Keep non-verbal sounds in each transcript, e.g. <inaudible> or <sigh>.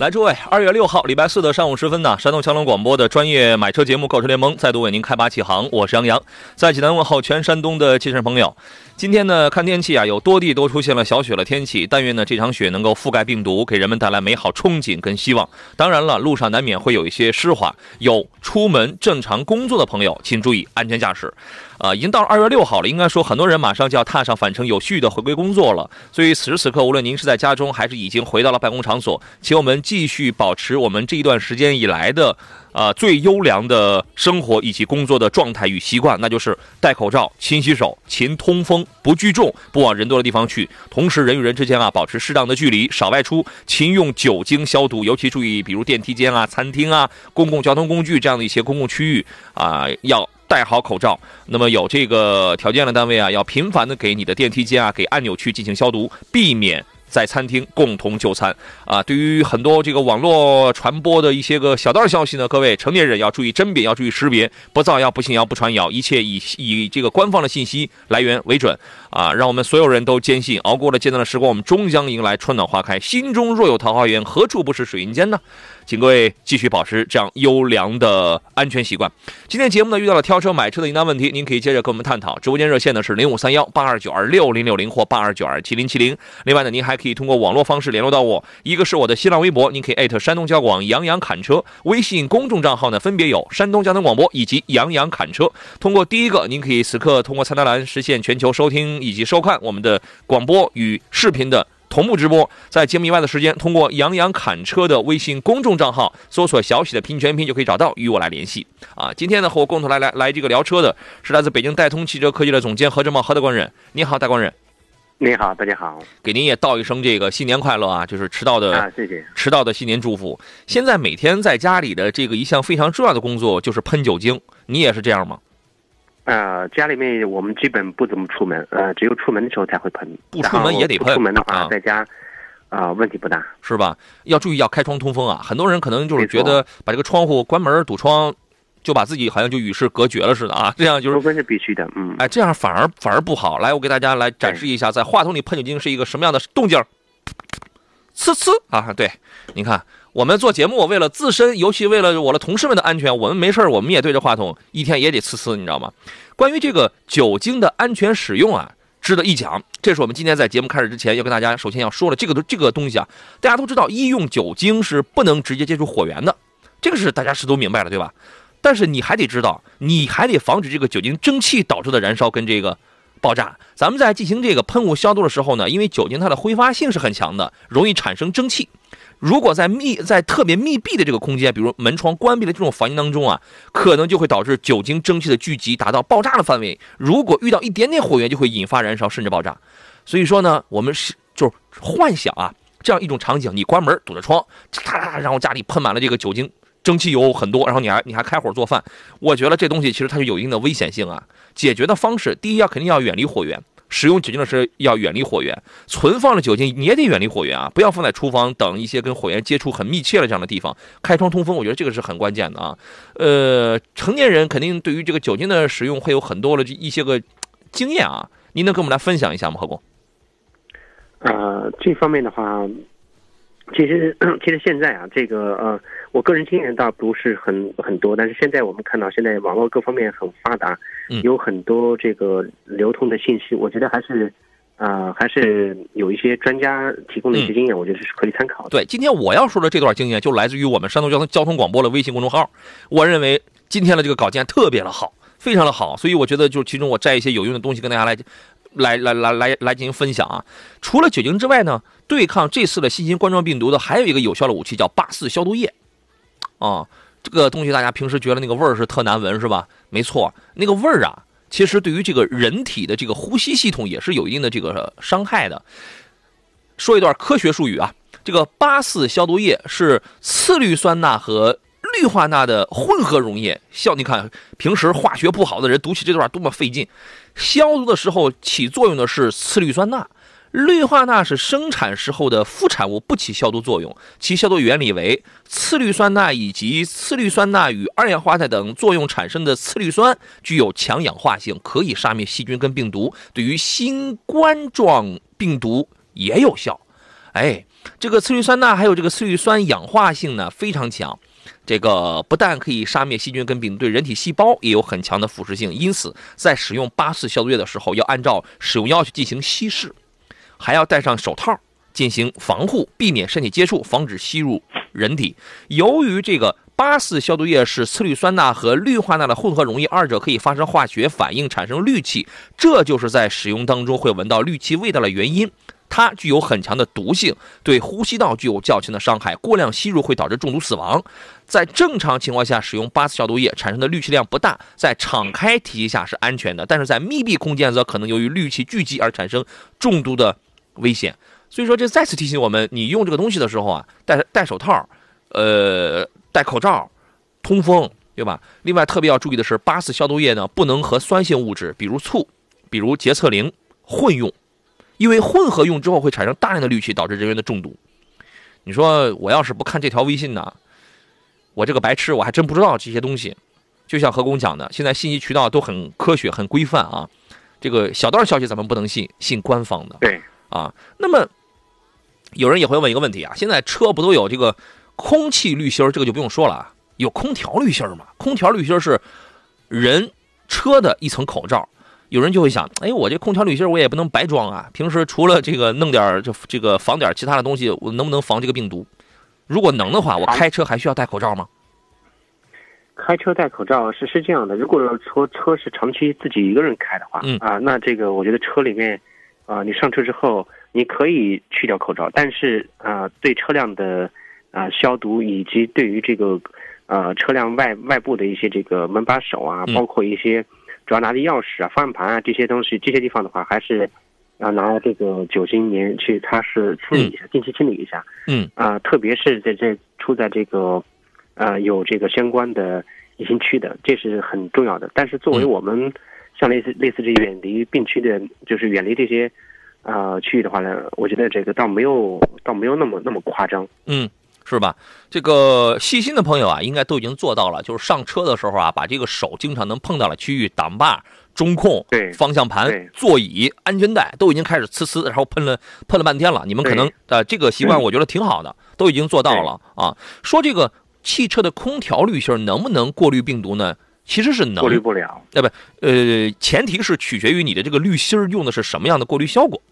来，诸位，二月六号，礼拜四的上午时分呢，山东强龙广播的专业买车节目《购车联盟》再度为您开拔启航。我是杨洋，在济南问候全山东的汽车朋友。今天呢，看天气啊，有多地都出现了小雪的天气。但愿呢，这场雪能够覆盖病毒，给人们带来美好憧憬跟希望。当然了，路上难免会有一些湿滑，有出门正常工作的朋友，请注意安全驾驶。啊，已经到了二月六号了，应该说很多人马上就要踏上返程有序的回归工作了。所以此时此刻，无论您是在家中，还是已经回到了办公场所，请我们继续保持我们这一段时间以来的，呃，最优良的生活以及工作的状态与习惯，那就是戴口罩、勤洗手、勤通风、不聚众、不往人多的地方去，同时人与人之间啊保持适当的距离，少外出，勤用酒精消毒，尤其注意，比如电梯间啊、餐厅啊、公共交通工具这样的一些公共区域啊，要。戴好口罩，那么有这个条件的单位啊，要频繁的给你的电梯间啊、给按钮区进行消毒，避免在餐厅共同就餐啊。对于很多这个网络传播的一些个小道消息呢，各位成年人要注意甄别，要注意识别，不造谣、不信谣、不传谣，一切以以这个官方的信息来源为准啊。让我们所有人都坚信，熬过了艰难的时光，我们终将迎来春暖花开。心中若有桃花源，何处不是水云间呢？请各位继续保持这样优良的安全习惯。今天节目呢遇到了挑车买车的疑难问题，您可以接着跟我们探讨。直播间热线呢是零五三幺八二九二六零六零或八二九二七零七零。另外呢，您还可以通过网络方式联络到我，一个是我的新浪微博，您可以艾特山东交广杨洋侃车；微信公众账号呢分别有山东交通广播以及杨洋侃车。通过第一个，您可以此刻通过菜单栏实现全球收听以及收看我们的广播与视频的。同步直播，在节目以外的时间，通过杨洋侃车的微信公众账号搜索“小喜”的拼全拼，就可以找到与我来联系。啊，今天呢，和我共同来来来这个聊车的是来自北京戴通汽车科技的总监何志茂何大官人。你好，大官人。你好，大家好。给您也道一声这个新年快乐啊，就是迟到的啊，谢谢。迟到的新年祝福。现在每天在家里的这个一项非常重要的工作就是喷酒精，你也是这样吗？呃，家里面我们基本不怎么出门，呃，只有出门的时候才会喷。不出门也得喷。出门的话，在家啊，问题不大，是吧？要注意要开窗通风啊！很多人可能就是觉得把这个窗户关门堵窗，就把自己好像就与世隔绝了似的啊！<laughs> 这样就是。通风是必须的，嗯。哎，这样反而反而不好。来，我给大家来展示一下，在话筒里喷酒精是一个什么样的动静呲呲啊！对，你看。我们做节目，为了自身，尤其为了我的同事们的安全，我们没事我们也对着话筒，一天也得呲呲，你知道吗？关于这个酒精的安全使用啊，值得一讲。这是我们今天在节目开始之前要跟大家首先要说的这个这个东西啊，大家都知道，医用酒精是不能直接接触火源的，这个是大家是都明白了，对吧？但是你还得知道，你还得防止这个酒精蒸汽导致的燃烧跟这个爆炸。咱们在进行这个喷雾消毒的时候呢，因为酒精它的挥发性是很强的，容易产生蒸汽。如果在密在特别密闭的这个空间，比如门窗关闭的这种房间当中啊，可能就会导致酒精蒸汽的聚集达到爆炸的范围。如果遇到一点点火源，就会引发燃烧甚至爆炸。所以说呢，我们是就是幻想啊，这样一种场景：你关门堵着窗，嚓，然后家里喷满了这个酒精，蒸汽油很多，然后你还你还开火做饭。我觉得这东西其实它是有一定的危险性啊。解决的方式，第一要肯定要远离火源。使用酒精的时候要远离火源，存放的酒精你也得远离火源啊，不要放在厨房等一些跟火源接触很密切的这样的地方。开窗通风，我觉得这个是很关键的啊。呃，成年人肯定对于这个酒精的使用会有很多的一些个经验啊，您能跟我们来分享一下吗，何工？呃，这方面的话。其实，其实现在啊，这个呃，我个人经验倒不是很很多，但是现在我们看到，现在网络各方面很发达，有很多这个流通的信息，我觉得还是，啊，还是有一些专家提供的一些经验，我觉得是可以参考的。对，今天我要说的这段经验，就来自于我们山东交通交通广播的微信公众号。我认为今天的这个稿件特别的好，非常的好，所以我觉得就其中我摘一些有用的东西跟大家来。来来来来来进行分享啊！除了酒精之外呢，对抗这次的新型冠状病毒的还有一个有效的武器叫八四消毒液，啊，这个东西大家平时觉得那个味儿是特难闻是吧？没错，那个味儿啊，其实对于这个人体的这个呼吸系统也是有一定的这个伤害的。说一段科学术语啊，这个八四消毒液是次氯酸钠和氯化钠的混合溶液。像，你看平时化学不好的人读起这段多么费劲。消毒的时候起作用的是次氯酸钠。氯化钠是生产时候的副产物，不起消毒作用。其消毒原理为次氯酸钠以及次氯酸钠与二氧化钛等作用产生的次氯酸具有强氧化性，可以杀灭细菌跟病毒，对于新冠状病毒也有效。哎，这个次氯酸钠还有这个次氯酸氧化性呢非常强，这个不但可以杀灭细菌跟病毒，对人体细胞也有很强的腐蚀性。因此，在使用八四消毒液的时候，要按照使用要求进行稀释。还要戴上手套进行防护，避免身体接触，防止吸入人体。由于这个八四消毒液是次氯酸钠和氯化钠的混合溶液，二者可以发生化学反应，产生氯气，这就是在使用当中会闻到氯气味道的原因。它具有很强的毒性，对呼吸道具有较轻的伤害，过量吸入会导致中毒死亡。在正常情况下，使用八四消毒液产生的氯气量不大，在敞开体系下是安全的，但是在密闭空间则可能由于氯气聚集而产生中毒的。危险，所以说这再次提醒我们，你用这个东西的时候啊，戴戴手套，呃，戴口罩，通风，对吧？另外特别要注意的是，八四消毒液呢不能和酸性物质，比如醋，比如洁厕灵混用，因为混合用之后会产生大量的氯气，导致人员的中毒。你说我要是不看这条微信呢，我这个白痴我还真不知道这些东西。就像何工讲的，现在信息渠道都很科学、很规范啊，这个小道消息咱们不能信，信官方的。对。啊，那么有人也会问一个问题啊，现在车不都有这个空气滤芯这个就不用说了啊，有空调滤芯嘛？空调滤芯是人车的一层口罩。有人就会想，哎，我这空调滤芯我也不能白装啊，平时除了这个弄点这这个防点其他的东西，我能不能防这个病毒？如果能的话，我开车还需要戴口罩吗？开车戴口罩是是这样的，如果说车是长期自己一个人开的话，嗯啊，那这个我觉得车里面。啊，你上车之后，你可以去掉口罩，但是啊，对车辆的啊消毒以及对于这个呃车辆外外部的一些这个门把手啊，包括一些主要拿的钥匙啊、方向盘啊这些东西，这些地方的话，还是要拿这个酒精棉去擦拭清理一下，定期清理一下。嗯啊，特别是在这处在这个呃有这个相关的疫情区的，这是很重要的。但是作为我们。像类似类似这远离病区的，就是远离这些，呃区域的话呢，我觉得这个倒没有，倒没有那么那么夸张，嗯，是吧？这个细心的朋友啊，应该都已经做到了，就是上车的时候啊，把这个手经常能碰到的区域，挡把、中控、对方向盘、座椅、安全带都已经开始呲呲，然后喷了喷了半天了。你们可能呃这个习惯，我觉得挺好的，都已经做到了啊。说这个汽车的空调滤芯能不能过滤病毒呢？其实是能过滤不了，那不？呃，前提是取决于你的这个滤芯用的是什么样的过滤效果，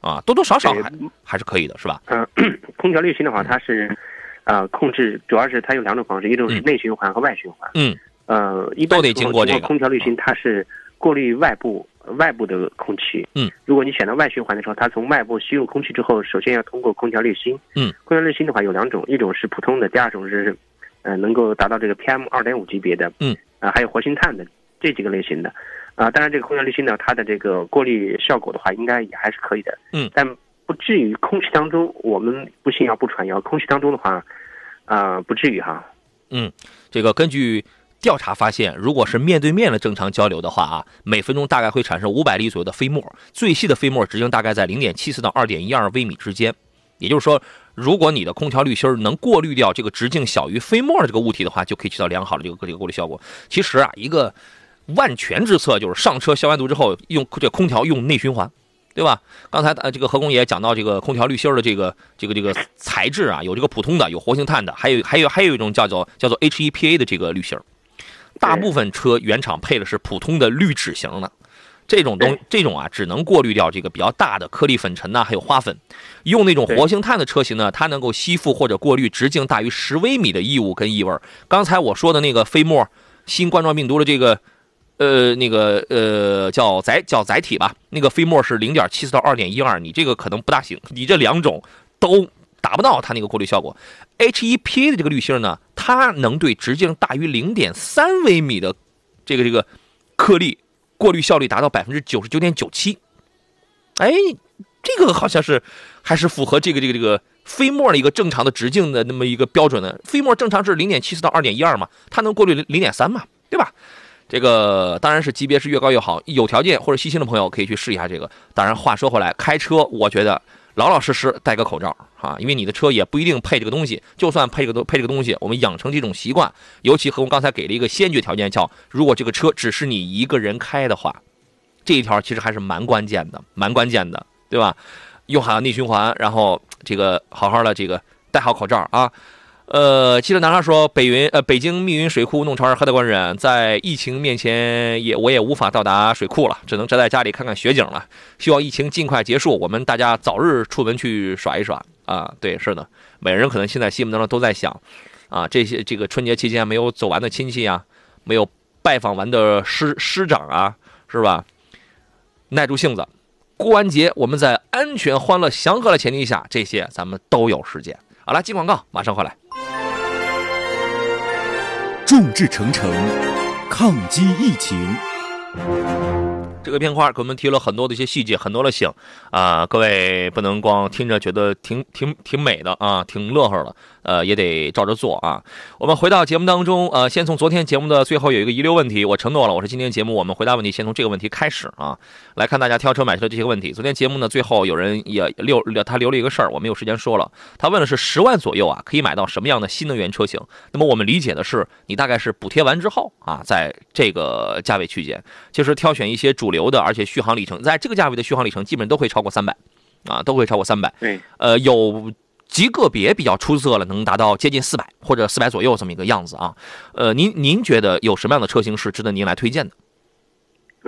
啊，多多少少还还是可以的，是吧？嗯，<clears throat> 空调滤芯的话，它是，呃，控制主要是它有两种方式，一种是内循环和外循环。嗯，呃，一般都得经过这个空调滤芯，它是过滤外部外部的空气。嗯，如果你选择外循环的时候，它从外部吸入空气之后，首先要通过空调滤芯。嗯，空调滤芯的话有两种，一种是普通的，第二种是，呃，能够达到这个 PM 二点五级别的。嗯。啊，还有活性炭的这几个类型的，啊，当然这个空调滤芯呢，它的这个过滤效果的话，应该也还是可以的，嗯，但不至于空气当中，我们不信谣不传谣，空气当中的话，啊，不至于哈，嗯，这个根据调查发现，如果是面对面的正常交流的话啊，每分钟大概会产生五百粒左右的飞沫，最细的飞沫直径大概在零点七四到二点一二微米之间，也就是说。如果你的空调滤芯能过滤掉这个直径小于飞沫的这个物体的话，就可以起到良好的这个这个过滤效果。其实啊，一个万全之策就是上车消完毒之后用这空调用内循环，对吧？刚才呃这个何工也讲到这个空调滤芯的这个这个这个材质啊，有这个普通的，有活性炭的，还有还有还有一种叫做叫做 HEPA 的这个滤芯大部分车原厂配的是普通的滤纸型的。这种东这种啊，只能过滤掉这个比较大的颗粒粉尘呐，还有花粉。用那种活性炭的车型呢，它能够吸附或者过滤直径大于十微米的异物跟异味。刚才我说的那个飞沫，新冠状病毒的这个，呃，那个呃叫载叫载体吧，那个飞沫是零点七四到二点一二，你这个可能不大行。你这两种都。达不到它那个过滤效果。HEPA 的这个滤芯呢，它能对直径大于零点三微米的这个这个颗粒过滤效率达到百分之九十九点九七。哎，这个好像是还是符合这个这个这个飞沫的一个正常的直径的那么一个标准的。飞沫正常是零点七四到二点一二嘛，它能过滤零零点三嘛，对吧？这个当然是级别是越高越好，有条件或者细心的朋友可以去试一下这个。当然话说回来，开车我觉得老老实实戴个口罩啊，因为你的车也不一定配这个东西。就算配这个东配这个东西，我们养成这种习惯，尤其和我刚才给了一个先决条件，叫如果这个车只是你一个人开的话，这一条其实还是蛮关键的，蛮关键的，对吧？用好内循环，然后这个好好的这个戴好口罩啊。呃，记者男孩说，北云呃，北京密云水库弄潮儿何大官人，在疫情面前也我也无法到达水库了，只能宅在家里看看雪景了。希望疫情尽快结束，我们大家早日出门去耍一耍啊！对，是的，每人可能现在心目当中都在想，啊，这些这个春节期间没有走完的亲戚啊，没有拜访完的师师长啊，是吧？耐住性子，过完节我们在安全、欢乐、祥和的前提下，这些咱们都有时间。好了，进广告，马上回来。众志成城，抗击疫情。这个片花给我们提了很多的一些细节，很多的醒啊！各位不能光听着觉得挺挺挺美的啊，挺乐呵的，呃，也得照着做啊。我们回到节目当中，呃，先从昨天节目的最后有一个遗留问题，我承诺了，我是今天节目我们回答问题，先从这个问题开始啊，来看大家挑车买车这些问题。昨天节目呢，最后有人也留他留了一个事儿，我没有时间说了。他问的是十万左右啊，可以买到什么样的新能源车型？那么我们理解的是，你大概是补贴完之后啊，在这个价位区间，就是挑选一些主流的，而且续航里程在这个价位的续航里程基本都会超过三百，啊，都会超过三百。对，呃，有极个别比较出色了，能达到接近四百或者四百左右这么一个样子啊。呃，您您觉得有什么样的车型是值得您来推荐的？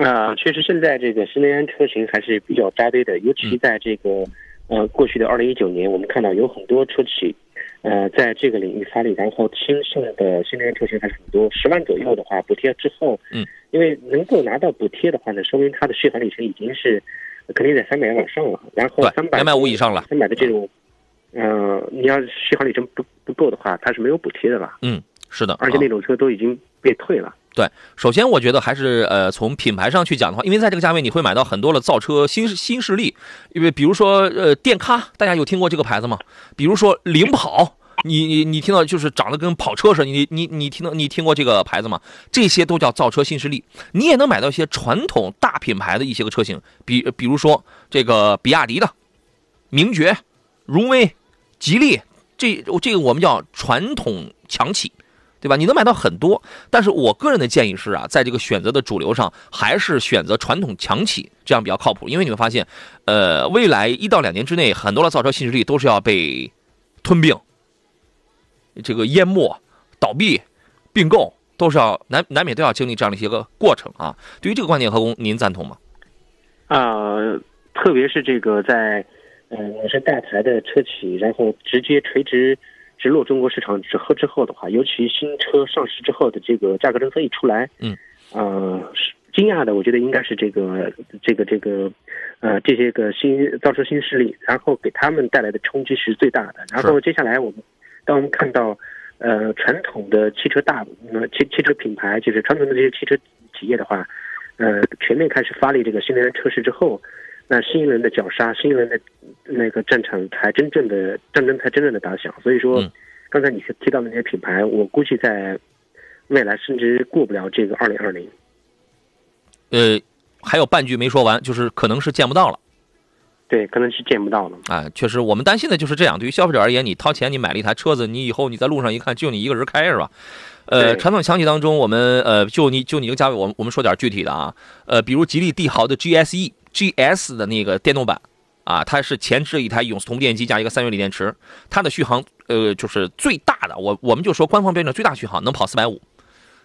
啊，确实现在这个新能源车型还是比较扎堆的，尤其在这个呃过去的二零一九年，我们看到有很多车企呃在这个领域发力，然后轻盛的新能源车型还是很多，十万左右的话补贴之后，嗯，因为能够拿到补贴的话呢，说明它的续航里程已经是肯定在三百往上了，然后三百两百五以上了。三百的这种，呃，你要续航里程不不够的话，它是没有补贴的了，嗯，是的，啊而且那种车都已经被退了。对，首先我觉得还是呃，从品牌上去讲的话，因为在这个价位你会买到很多的造车新新势力，因为比如说呃电咖，大家有听过这个牌子吗？比如说领跑，你你你听到就是长得跟跑车似的，你你你听到你听过这个牌子吗？这些都叫造车新势力。你也能买到一些传统大品牌的一些个车型，比比如说这个比亚迪的名爵、荣威、吉利，这这个我们叫传统强企。对吧？你能买到很多，但是我个人的建议是啊，在这个选择的主流上，还是选择传统强企，这样比较靠谱。因为你会发现，呃，未来一到两年之内，很多的造车新势力都是要被吞并、这个淹没、倒闭、并购，都是要难难免都要经历这样的一些个过程啊。对于这个观点，何工，您赞同吗？啊、特别是这个在呃我是大牌的车企，然后直接垂直直落中国市场之后之后的话，尤其新车上市之后的这个价格政策一出来，嗯，呃，是惊讶的，我觉得应该是这个这个这个呃这些个新造车新势力，然后给他们带来的冲击是最大的。然后接下来我们当我们看到呃传统的汽车大呃汽汽车品牌，就是传统的这些汽车企业的话，呃全面开始发力这个新能源车市之后，那新一轮的绞杀，新一轮的那个战场才真正的战争才真正的打响。所以说，嗯刚才你提到的那些品牌，我估计在未来甚至过不了这个二零二零。呃，还有半句没说完，就是可能是见不到了。对，可能是见不到了。啊，确实，我们担心的就是这样。对于消费者而言，你掏钱，你买了一台车子，你以后你在路上一看，就你一个人开，是吧？呃，传统强企当中，我们呃，就你就你这个价位，我们我们说点具体的啊，呃，比如吉利帝豪的 GSE GS 的那个电动版啊，它是前置一台永磁同步电机加一个三元锂电池，它的续航呃就是最大的，我我们就说官方标准最大续航能跑四百五。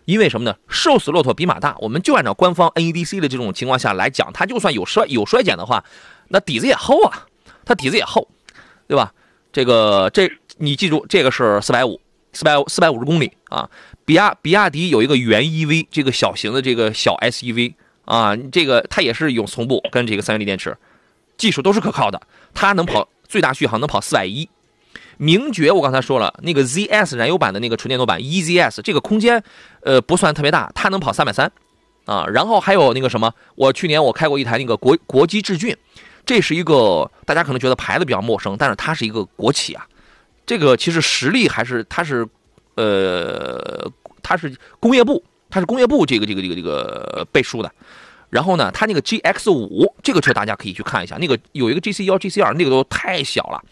因为什么呢？瘦死骆驼比马大，我们就按照官方 NEDC 的这种情况下来讲，它就算有衰有衰减的话，那底子也厚啊，它底子也厚，对吧？这个这你记住，这个是四百五，四百四百五十公里啊。比亚比亚迪有一个元 EV，这个小型的这个小 SUV 啊，这个它也是永磁同步跟这个三元锂电池，技术都是可靠的，它能跑最大续航能跑四百一。名爵我刚才说了，那个 ZS 燃油版的那个纯电动版 EZS，这个空间呃不算特别大，它能跑三百三啊。然后还有那个什么，我去年我开过一台那个国国机智骏，这是一个大家可能觉得牌子比较陌生，但是它是一个国企啊。这个其实实力还是它是呃它是工业部，它是工业部这个这个这个这个背书的。然后呢，它那个 GX 五这个车大家可以去看一下，那个有一个 GC 幺、GC 二，那个都太小了。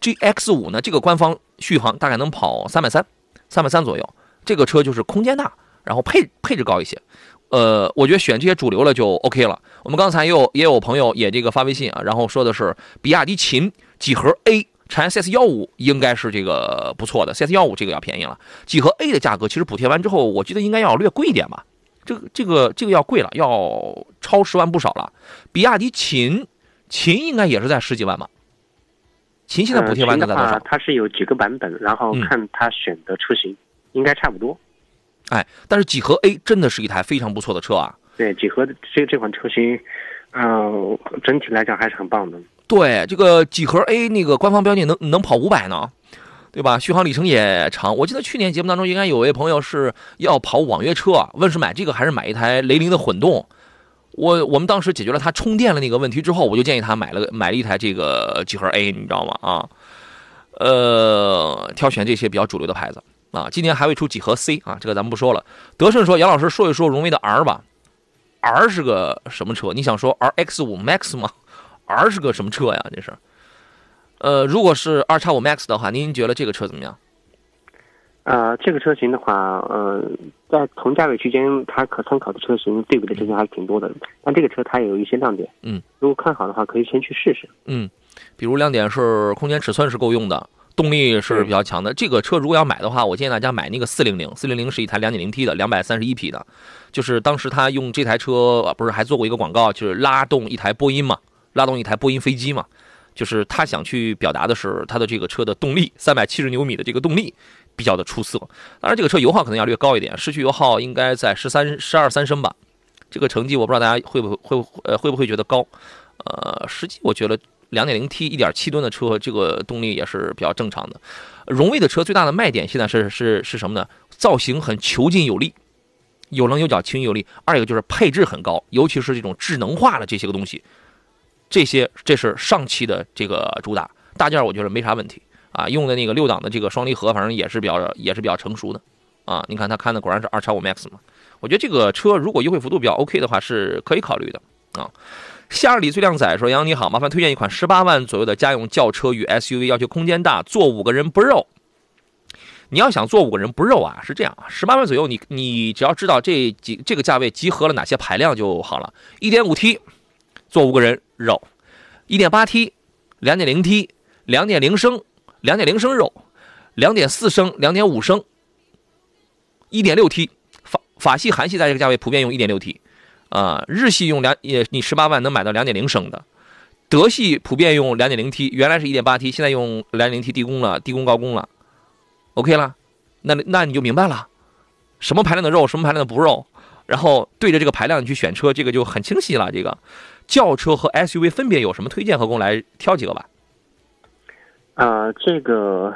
GX 五呢，这个官方续航大概能跑三百三，三百三左右。这个车就是空间大，然后配配置高一些。呃，我觉得选这些主流了就 OK 了。我们刚才也有也有朋友也这个发微信啊，然后说的是比亚迪秦几何 A 产 CS 幺五应该是这个不错的，CS 幺五这个要便宜了。几何 A 的价格其实补贴完之后，我觉得应该要略贵一点吧。这个这个这个要贵了，要超十万不少了。比亚迪秦，秦应该也是在十几万吧？秦现在补贴完的在多少？它是有几个版本，然后看它选的车型，应该差不多。哎，但是几何 A 真的是一台非常不错的车啊。对，几何这这款车型，嗯，整体来讲还是很棒的。对，这个几何 A 那个官方标记能能跑五百呢。对吧？续航里程也长。我记得去年节目当中应该有位朋友是要跑网约车，问是买这个还是买一台雷凌的混动。我我们当时解决了他充电的那个问题之后，我就建议他买了买了一台这个几何 A，你知道吗？啊，呃，挑选这些比较主流的牌子啊。今年还会出几何 C 啊，这个咱们不说了。德胜说，杨老师说一说荣威的 R 吧。R 是个什么车？你想说 RX 五 Max 吗？R 是个什么车呀？这是？呃，如果是二叉五 Max 的话，您觉得这个车怎么样？呃，这个车型的话，呃，在同价位区间，它可参考的车型对比的车型还是挺多的。但这个车它也有一些亮点，嗯，如果看好的话，可以先去试试。嗯，比如亮点是空间尺寸是够用的，动力是比较强的。这个车如果要买的话，我建议大家买那个四零零，四零零是一台两点零 T 的，两百三十一匹的，就是当时他用这台车不是还做过一个广告，就是拉动一台波音嘛，拉动一台波音飞机嘛。就是他想去表达的是他的这个车的动力，三百七十牛米的这个动力比较的出色。当然，这个车油耗可能要略高一点，市区油耗应该在十三十二三升吧。这个成绩我不知道大家会不会会呃会不会觉得高？呃，实际我觉得两点零 T 一点七吨的车，这个动力也是比较正常的。荣威的车最大的卖点现在是是是什么呢？造型很遒劲有力，有棱有角，轻有力。二一个就是配置很高，尤其是这种智能化的这些个东西。这些这是上汽的这个主打大件，我觉得没啥问题啊。用的那个六档的这个双离合，反正也是比较也是比较成熟的啊。你看他看的果然是二叉五 MAX 嘛。我觉得这个车如果优惠幅度比较 OK 的话，是可以考虑的啊。夏日里最靓仔说：“杨你好，麻烦推荐一款十八万左右的家用轿车与 SUV，要求空间大，坐五个人不肉。你要想坐五个人不肉啊，是这样啊，十八万左右，你你只要知道这几这个价位集合了哪些排量就好了。一点五 T。”坐五个人肉，一点八 T，两点零 T，两点零升，两点零升肉，两点四升，两点五升，一点六 T，法法系、韩系在这个价位普遍用一点六 T，啊，日系用两也你十八万能买到两点零升的，德系普遍用两点零 T，原来是一点八 T，现在用两点零 T 低功了，低功高功了，OK 了，那那你就明白了，什么排量的肉，什么排量的不肉，然后对着这个排量你去选车，这个就很清晰了，这个。轿车和 SUV 分别有什么推荐？和我来挑几个吧。呃，这个，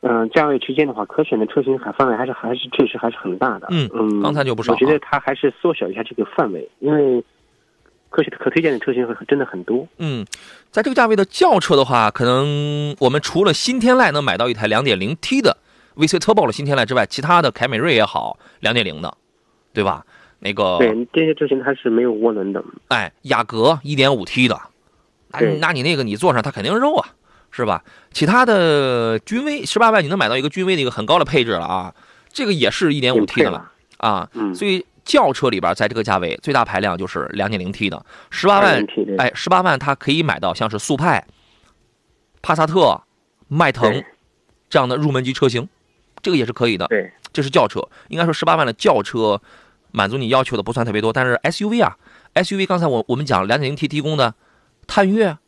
嗯，价位区间的话，可选的车型还范围还是还是确实还是很大的。嗯嗯，刚才就不少。我觉得它还是缩小一下这个范围，因为可选可推荐的车型真的很多。嗯，在这个价位的轿车的话，可能我们除了新天籁能买到一台 2.0T 的 VC Turbo 的新天籁之外，其他的凯美瑞也好，2.0的，对吧？那个对这些车型它是没有涡轮的，哎，雅阁一点五 T 的，那那你那个你坐上它肯定肉啊，是吧？其他的君威十八万你能买到一个君威的一个很高的配置了啊，这个也是一点五 T 的了啊，所以轿车里边在这个价位最大排量就是两点零 T 的十八万，哎，十八万它可以买到像是速派、帕萨特、迈腾这样的入门级车型，这个也是可以的。对，这是轿车，应该说十八万的轿车。满足你要求的不算特别多，但是 SUV 啊，SUV 刚才我我们讲 2.0T 提供的探岳、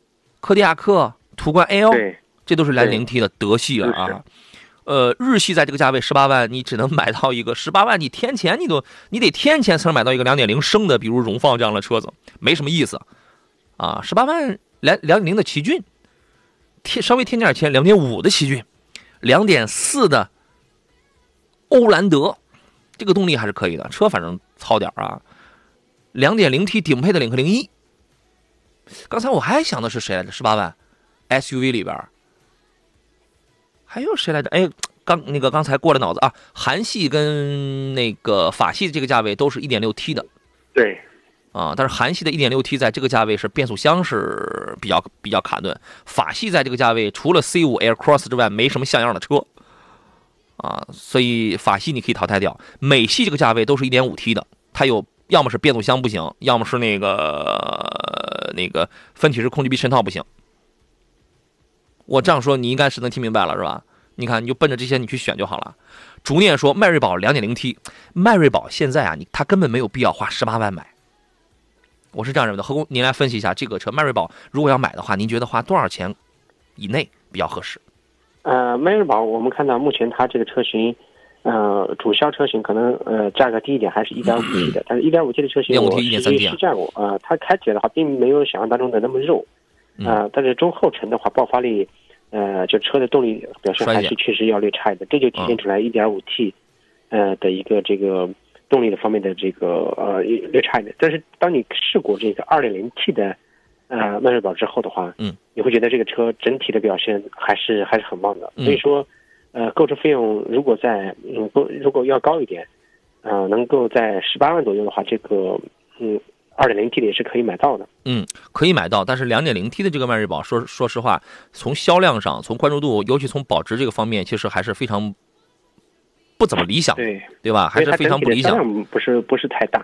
柯迪亚克、途观 L，这都是 2.0T 的德系了啊。呃，日系在这个价位十八万，你只能买到一个十八万，你添钱你都你得添钱才能买到一个2.0升的，比如荣放这样的车子，没什么意思啊。十八万两点零的奇骏，添稍微添点钱，2.5的奇骏两点四的欧蓝德，这个动力还是可以的，车反正糙点啊。两点零 T 顶配的领克零一，刚才我还想的是谁来着？十八万。SUV 里边还有谁来着？哎，刚那个刚才过了脑子啊，韩系跟那个法系的这个价位都是一点六 T 的，对，啊，但是韩系的一点六 T 在这个价位是变速箱是比较比较卡顿，法系在这个价位除了 C 五 Air Cross 之外没什么像样的车，啊，所以法系你可以淘汰掉。美系这个价位都是一点五 T 的，它有要么是变速箱不行，要么是那个那个分体式空气臂衬套不行。我这样说你应该是能听明白了是吧？你看你就奔着这些你去选就好了。逐念说迈锐宝两点零 T，迈锐宝现在啊你它根本没有必要花十八万买。我是这样认为的，何工，您来分析一下这个车迈锐宝，如果要买的话，您觉得花多少钱以内比较合适？呃，迈锐宝我们看到目前它这个车型，呃，主销车型可能呃价格低一点，还是一点五 T 的，但是一点五 T 的车型我实际试驾过，呃，它开起来的话并没有想象当中的那么肉，啊，但是中后程的话爆发力，呃，就车的动力表现还是确实要略差一点，这就体现出来一点五 T，呃的一个这个。动力的方面的这个呃略差一点，但是当你试过这个二点零 T 的呃迈锐宝之后的话，嗯，你会觉得这个车整体的表现还是还是很棒的。所以说，呃，购车费用如果在嗯不如果要高一点，呃，能够在十八万左右的话，这个嗯二点零 T 的也是可以买到的。嗯，可以买到，但是两点零 T 的这个迈锐宝，说说实话，从销量上，从关注度，尤其从保值这个方面，其实还是非常。不怎么理想，对对吧？还是非常不理想，不是不是太大。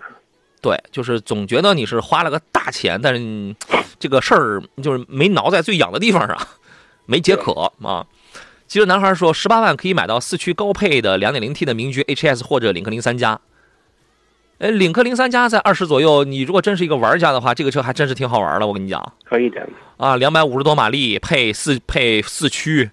对，就是总觉得你是花了个大钱，但是这个事儿就是没挠在最痒的地方上，没解渴啊。其实男孩说，十八万可以买到四驱高配的两点零 T 的名爵 HS 或者领克零三加。哎，领克零三加在二十左右，你如果真是一个玩家的话，这个车还真是挺好玩的。我跟你讲，可以的啊，两百五十多马力，配四配四驱。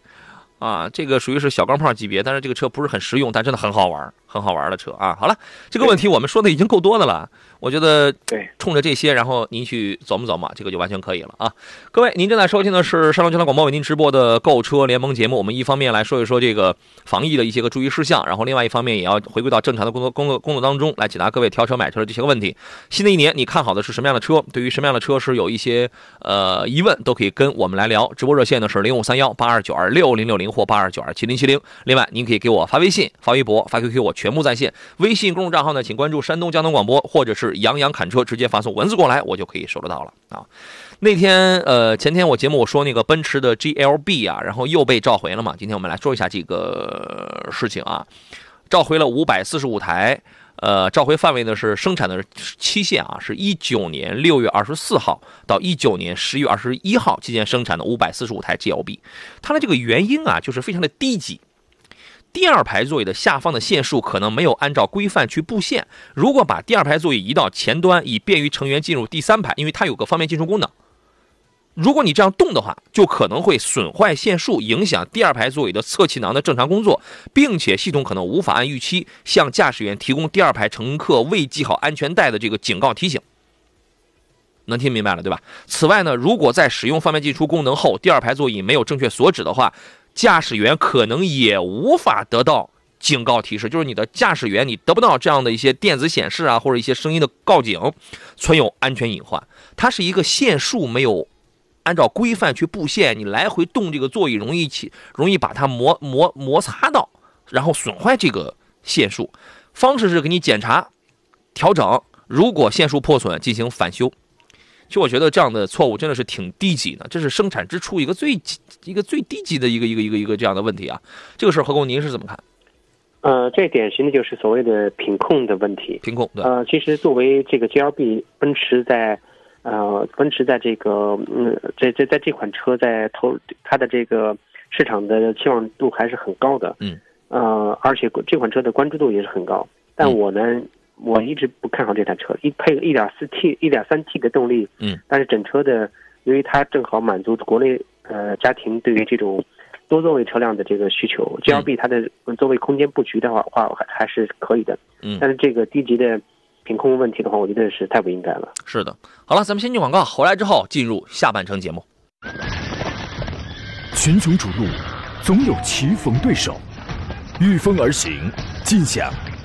啊，这个属于是小钢炮级别，但是这个车不是很实用，但真的很好玩，很好玩的车啊。好了，这个问题我们说的已经够多的了。我觉得，对，冲着这些，然后您去琢磨琢磨，这个就完全可以了啊！各位，您正在收听的是山东交通广播为您直播的购车联盟节目。我们一方面来说一说这个防疫的一些个注意事项，然后另外一方面也要回归到正常的工作工作工作当中来解答各位挑车买车的这些个问题。新的一年，你看好的是什么样的车？对于什么样的车是有一些呃疑问，都可以跟我们来聊。直播热线呢是零五三幺八二九二六零六零或八二九二七零七零。另外，您可以给我发微信、发微博、发 QQ，我全部在线。微信公众账号呢，请关注山东交通广播或者是。杨洋砍车，直接发送文字过来，我就可以收得到了啊。那天呃，前天我节目我说那个奔驰的 GLB 啊，然后又被召回了嘛。今天我们来说一下这个事情啊。召回了五百四十五台，呃，召回范围呢是生产的期限啊，是一九年六月二十四号到一九年十月二十一号期间生产的五百四十五台 GLB。它的这个原因啊，就是非常的低级。第二排座椅的下方的线束可能没有按照规范去布线。如果把第二排座椅移到前端，以便于成员进入第三排，因为它有个方便进出功能。如果你这样动的话，就可能会损坏线束，影响第二排座椅的侧气囊的正常工作，并且系统可能无法按预期向驾驶员提供第二排乘客未系好安全带的这个警告提醒。能听明白了对吧？此外呢，如果在使用方便进出功能后，第二排座椅没有正确锁止的话。驾驶员可能也无法得到警告提示，就是你的驾驶员你得不到这样的一些电子显示啊，或者一些声音的告警，存有安全隐患。它是一个线束没有按照规范去布线，你来回动这个座椅容易起，容易把它摩摩摩擦到，然后损坏这个线束。方式是给你检查、调整，如果线束破损进行返修。其实我觉得这样的错误真的是挺低级的，这是生产之初一个最一个最低级的一个一个一个一个这样的问题啊。这个事儿何工您是怎么看？呃，最典型的就是所谓的品控的问题。品控对。呃，其实作为这个 G L B，奔驰在呃奔驰在这个嗯在在在这款车在投它的这个市场的期望度还是很高的。嗯。呃，而且这款车的关注度也是很高，但我呢。我一直不看好这台车，一配个一点四 T、一点三 T 的动力，嗯，但是整车的，由于它正好满足国内呃家庭对于这种多座位车辆的这个需求，G L B 它的座位空间布局的话话还还是可以的，嗯，但是这个低级的品控问题的话，我觉得是太不应该了。是的，好了，咱们先进广告，回来之后进入下半程节目。群雄逐鹿，总有棋逢对手，御风而行，尽享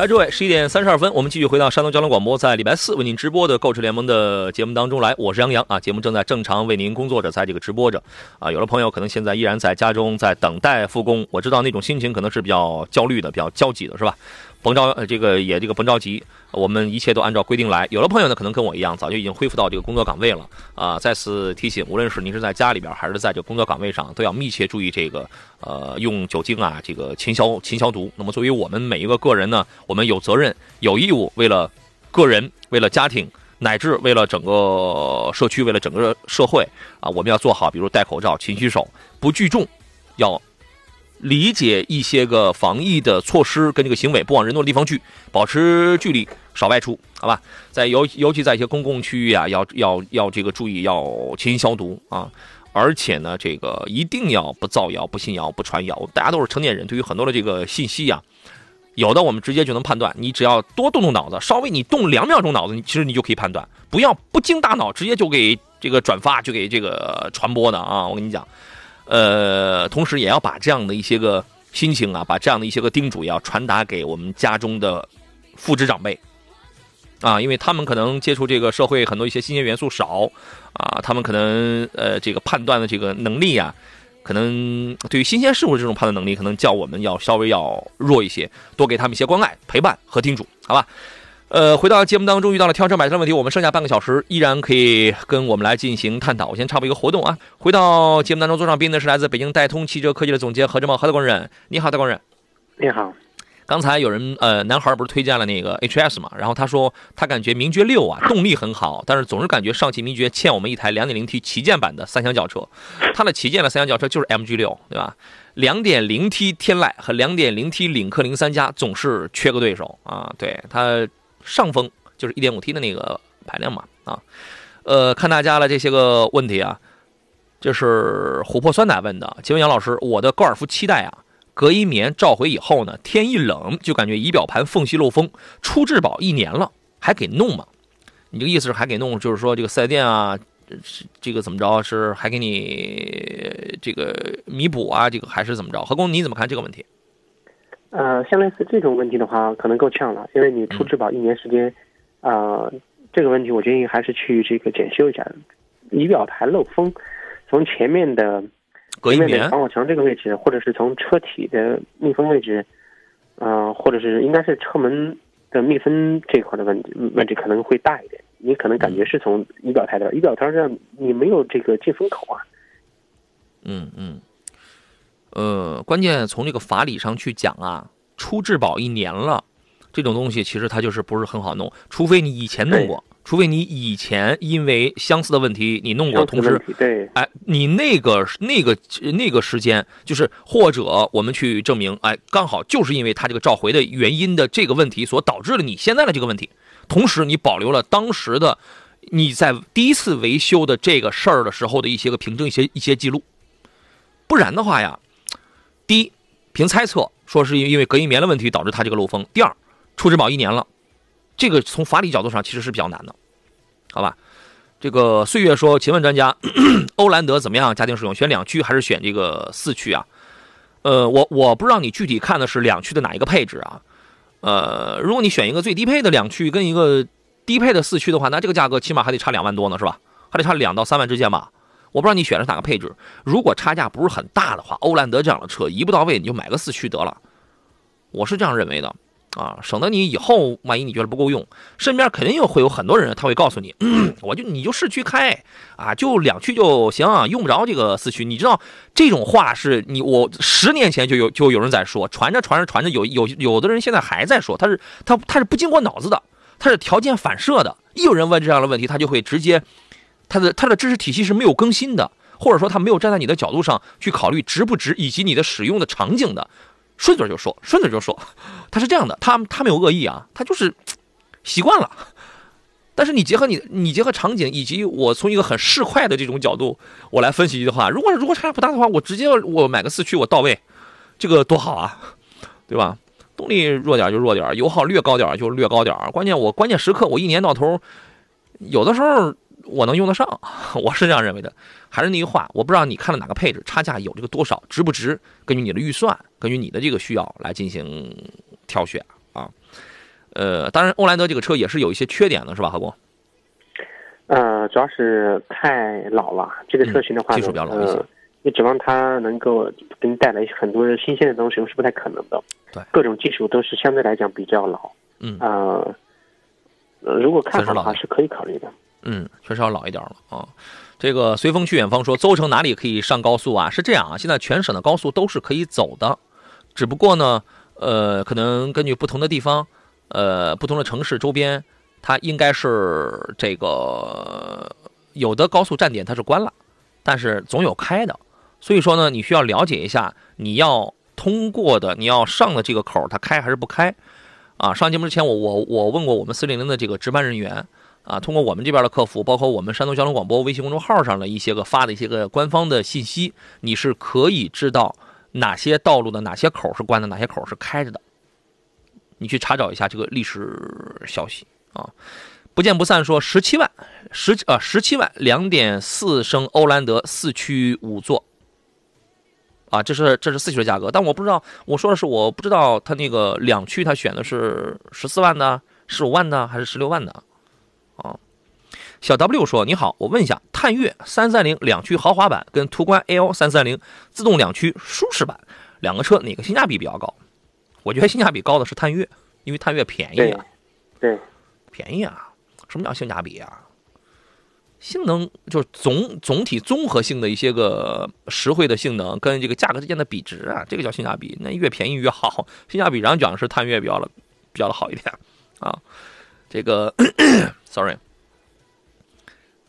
来，诸位，十一点三十二分，我们继续回到山东交通广播，在礼拜四为您直播的购车联盟的节目当中来。我是杨洋啊，节目正在正常为您工作着，在这个直播着啊。有的朋友可能现在依然在家中，在等待复工，我知道那种心情可能是比较焦虑的，比较焦急的，是吧？甭着，呃，这个也这个甭着急，我们一切都按照规定来。有的朋友呢，可能跟我一样，早就已经恢复到这个工作岗位了啊。再次提醒，无论是您是在家里边，还是在这个工作岗位上，都要密切注意这个，呃，用酒精啊，这个勤消勤消毒。那么，作为我们每一个个人呢，我们有责任、有义务，为了个人、为了家庭，乃至为了整个社区、为了整个社会啊，我们要做好，比如戴口罩、勤洗手、不聚众，要。理解一些个防疫的措施跟这个行为，不往人多的地方去，保持距离，少外出，好吧？在尤尤其在一些公共区域啊，要要要这个注意，要勤消毒啊！而且呢，这个一定要不造谣、不信谣、不传谣。大家都是成年人，对于很多的这个信息呀，有的我们直接就能判断。你只要多动动脑子，稍微你动两秒钟脑子，你其实你就可以判断。不要不经大脑，直接就给这个转发，就给这个传播的啊！我跟你讲。呃，同时也要把这样的一些个心情啊，把这样的一些个叮嘱，要传达给我们家中的父执长辈啊，因为他们可能接触这个社会很多一些新鲜元素少啊，他们可能呃这个判断的这个能力啊，可能对于新鲜事物这种判断能力，可能较我们要稍微要弱一些，多给他们一些关爱、陪伴和叮嘱，好吧？呃，回到节目当中遇到了挑车买车问题，我们剩下半个小时依然可以跟我们来进行探讨。我先插播一个活动啊，回到节目当中坐上宾的是来自北京戴通汽车科技的总监何志茂何大工人，你好，大工人。你好。刚才有人呃，男孩不是推荐了那个 HS 嘛？然后他说他感觉名爵六啊动力很好，但是总是感觉上汽名爵欠我们一台 2.0T 旗舰版的三厢轿车。<laughs> 它的旗舰的三厢轿车就是 MG 六，对吧？2.0T 天籁和 2.0T 领克零三加总是缺个对手啊。对它。上风就是 1.5T 的那个排量嘛啊，呃，看大家的这些个问题啊，就是琥珀酸奶问的，请问杨老师，我的高尔夫七代啊，隔音棉召回以后呢，天一冷就感觉仪表盘缝隙漏风，出质保一年了，还给弄吗？你这个意思是还给弄，就是说这个四 S 店啊，这个怎么着是还给你这个弥补啊，这个还是怎么着？何工你怎么看这个问题？呃，像类似这种问题的话，可能够呛了，因为你出质保一年时间，啊，这个问题我建议还是去这个检修一下。仪表台漏风，从前面的隔音棉、防火墙这个位置，或者是从车体的密封位置，啊，或者是应该是车门的密封这块的问题，问题可能会大一点。你可能感觉是从仪表台的，仪表台上你没有这个进风口啊。嗯嗯。呃，关键从这个法理上去讲啊，出质保一年了，这种东西其实它就是不是很好弄，除非你以前弄过，除非你以前因为相似的问题你弄过，同时，对，哎，你那个那个那个时间，就是或者我们去证明，哎，刚好就是因为它这个召回的原因的这个问题所导致了你现在的这个问题，同时你保留了当时的你在第一次维修的这个事儿的时候的一些个凭证、一些一些记录，不然的话呀。凭猜测说是因因为隔音棉的问题导致它这个漏风。第二，出质保一年了，这个从法理角度上其实是比较难的，好吧？这个岁月说，请问专家，<clears throat> 欧蓝德怎么样？家庭使用选两驱还是选这个四驱啊？呃，我我不知道你具体看的是两驱的哪一个配置啊？呃，如果你选一个最低配的两驱跟一个低配的四驱的话，那这个价格起码还得差两万多呢，是吧？还得差两到三万之间吧？我不知道你选的是哪个配置，如果差价不是很大的话，欧蓝德这样的车一步到位你就买个四驱得了，我是这样认为的，啊，省得你以后万一你觉得不够用，身边肯定又会有很多人他会告诉你，<clears throat> 我就你就市区开啊，就两驱就行，用不着这个四驱。你知道这种话是你我十年前就有就有人在说，传着传着传着有有有的人现在还在说，他是他他是不经过脑子的，他是条件反射的，一有人问这样的问题，他就会直接。它的它的知识体系是没有更新的，或者说它没有站在你的角度上去考虑值不值，以及你的使用的场景的，顺嘴就说，顺嘴就说，<laughs> 他是这样的，他他没有恶意啊，他就是 <tsk> 习惯了。但是你结合你你结合场景，以及我从一个很市侩的这种角度，我来分析的话，如果如果差不大的话，我直接我买个四驱我到位，这个多好啊，对吧？动力弱点就弱点，油耗略高点就略高点，关键我关键时刻我一年到头，有的时候我能用得上，<laughs> 我是这样认为的。还是那句话，我不知道你看了哪个配置，差价有这个多少，值不值？根据你的预算，根据你的这个需要来进行挑选啊。呃，当然，欧蓝德这个车也是有一些缺点的，是吧，何工？呃，主要是太老了，这个车型的话，技术比较老一些。你指望它能够给你带来很多新鲜的东西，是不太可能的。对，各种技术都是相对来讲比较老。嗯。呃，如果看好的话，是可以考虑的。嗯，确实要老一点了啊。这个随风去远方说，邹城哪里可以上高速啊？是这样啊，现在全省的高速都是可以走的，只不过呢，呃，可能根据不同的地方，呃，不同的城市周边，它应该是这个有的高速站点它是关了，但是总有开的，所以说呢，你需要了解一下你要通过的、你要上的这个口它开还是不开啊？上节目之前，我我我问过我们四零零的这个值班人员。啊，通过我们这边的客服，包括我们山东交通广播微信公众号上的一些个发的一些个官方的信息，你是可以知道哪些道路的哪些口是关的，哪些口是开着的。你去查找一下这个历史消息啊。不见不散说十七万十啊十七万两点四升欧蓝德四驱五座啊，这是这是四驱的价格，但我不知道我说的是我不知道他那个两驱他选的是十四万的、十五万的还是十六万的。啊，小 W 说：“你好，我问一下，探岳三三零两驱豪华版跟途观 L 三三零自动两驱舒适版两个车哪个性价比比较高？我觉得性价比高的是探岳，因为探岳便宜啊，对，便宜啊。什么叫性价比啊？性能就是总总体综合性的一些个实惠的性能跟这个价格之间的比值啊，这个叫性价比。那越便宜越好，性价比上讲是探岳比较的比较的好一点啊。这个。<coughs> ” Sorry，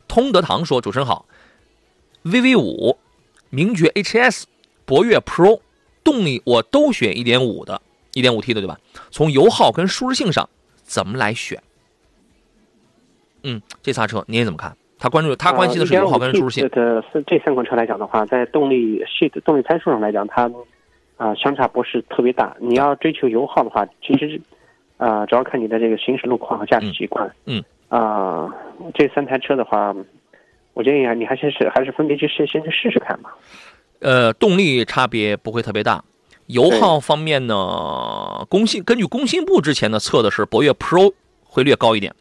通德堂说：“主持人好，VV 五、名爵 HS、博越 Pro 动力我都选一点五的，一点五 T 的对吧？从油耗跟舒适性上怎么来选？嗯，这仨车你也怎么看？他关注他关心的是油耗跟舒适性。这这三款车来讲的话，在动力系动力参数上来讲，它啊相差不是特别大。你要追求油耗的话，其实啊主要看你的这个行驶路况和驾驶习惯。嗯。啊，这三台车的话，我建议啊，你还先是还是分别去试，先去试试看吧。呃，动力差别不会特别大，油耗方面呢，工信根据工信部之前的测的是博越 Pro 会略高一点，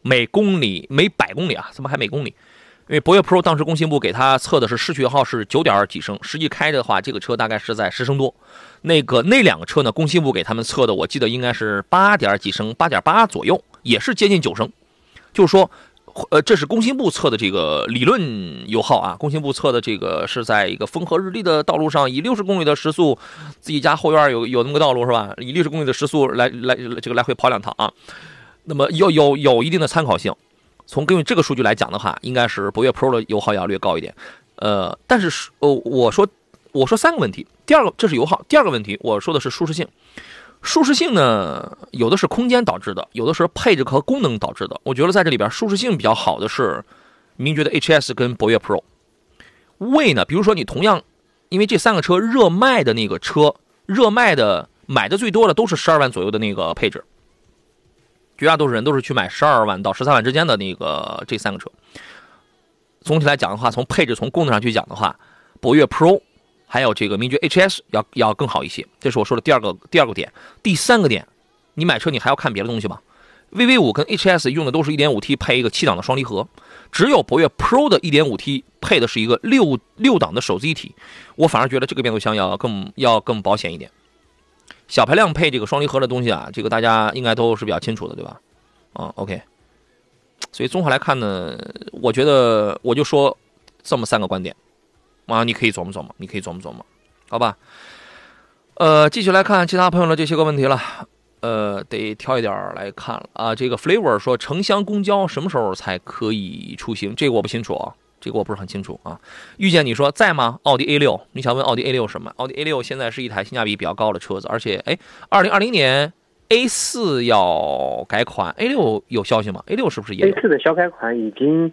每公里每百公里啊，怎么还每公里？因为博越 Pro 当时工信部给它测的是市区油耗是九点几升，实际开的话，这个车大概是在十升多。那个那两个车呢，工信部给他们测的，我记得应该是八点几升，八点八左右，也是接近九升。就是说，呃，这是工信部测的这个理论油耗啊。工信部测的这个是在一个风和日丽的道路上，以六十公里的时速，自己家后院有有那么个道路是吧？以六十公里的时速来来这个来回跑两趟啊。那么有有有一定的参考性。从根据这个数据来讲的话，应该是博越 Pro 的油耗要略高一点。呃，但是呃，我说我说三个问题，第二个这是油耗，第二个问题我说的是舒适性。舒适性呢，有的是空间导致的，有的是配置和功能导致的。我觉得在这里边，舒适性比较好的是名爵的 HS 跟博越 Pro。为呢，比如说你同样，因为这三个车热卖的那个车，热卖的买的最多的都是十二万左右的那个配置，绝大多数人都是去买十二万到十三万之间的那个这三个车。总体来讲的话，从配置从功能上去讲的话，博越 Pro。还有这个名爵 HS 要要更好一些，这是我说的第二个第二个点。第三个点，你买车你还要看别的东西吗？VV 五跟 HS 用的都是一点五 T 配一个七档的双离合，只有博越 Pro 的一点五 T 配的是一个六六档的手自一体，我反而觉得这个变速箱要更要更保险一点。小排量配这个双离合的东西啊，这个大家应该都是比较清楚的，对吧？啊，OK。所以综合来看呢，我觉得我就说这么三个观点。啊，你可以琢磨琢磨，你可以琢磨琢磨，好吧？呃，继续来看其他朋友的这些个问题了。呃，得挑一点来看了啊。这个 Flavor 说，城乡公交什么时候才可以出行？这个我不清楚啊，这个我不是很清楚啊。遇见你说在吗？奥迪 A 六，你想问奥迪 A 六什么？奥迪 A 六现在是一台性价比比较高的车子，而且哎，二零二零年 A 四要改款，A 六有消息吗？A 六是不是也有？A 四的小改款已经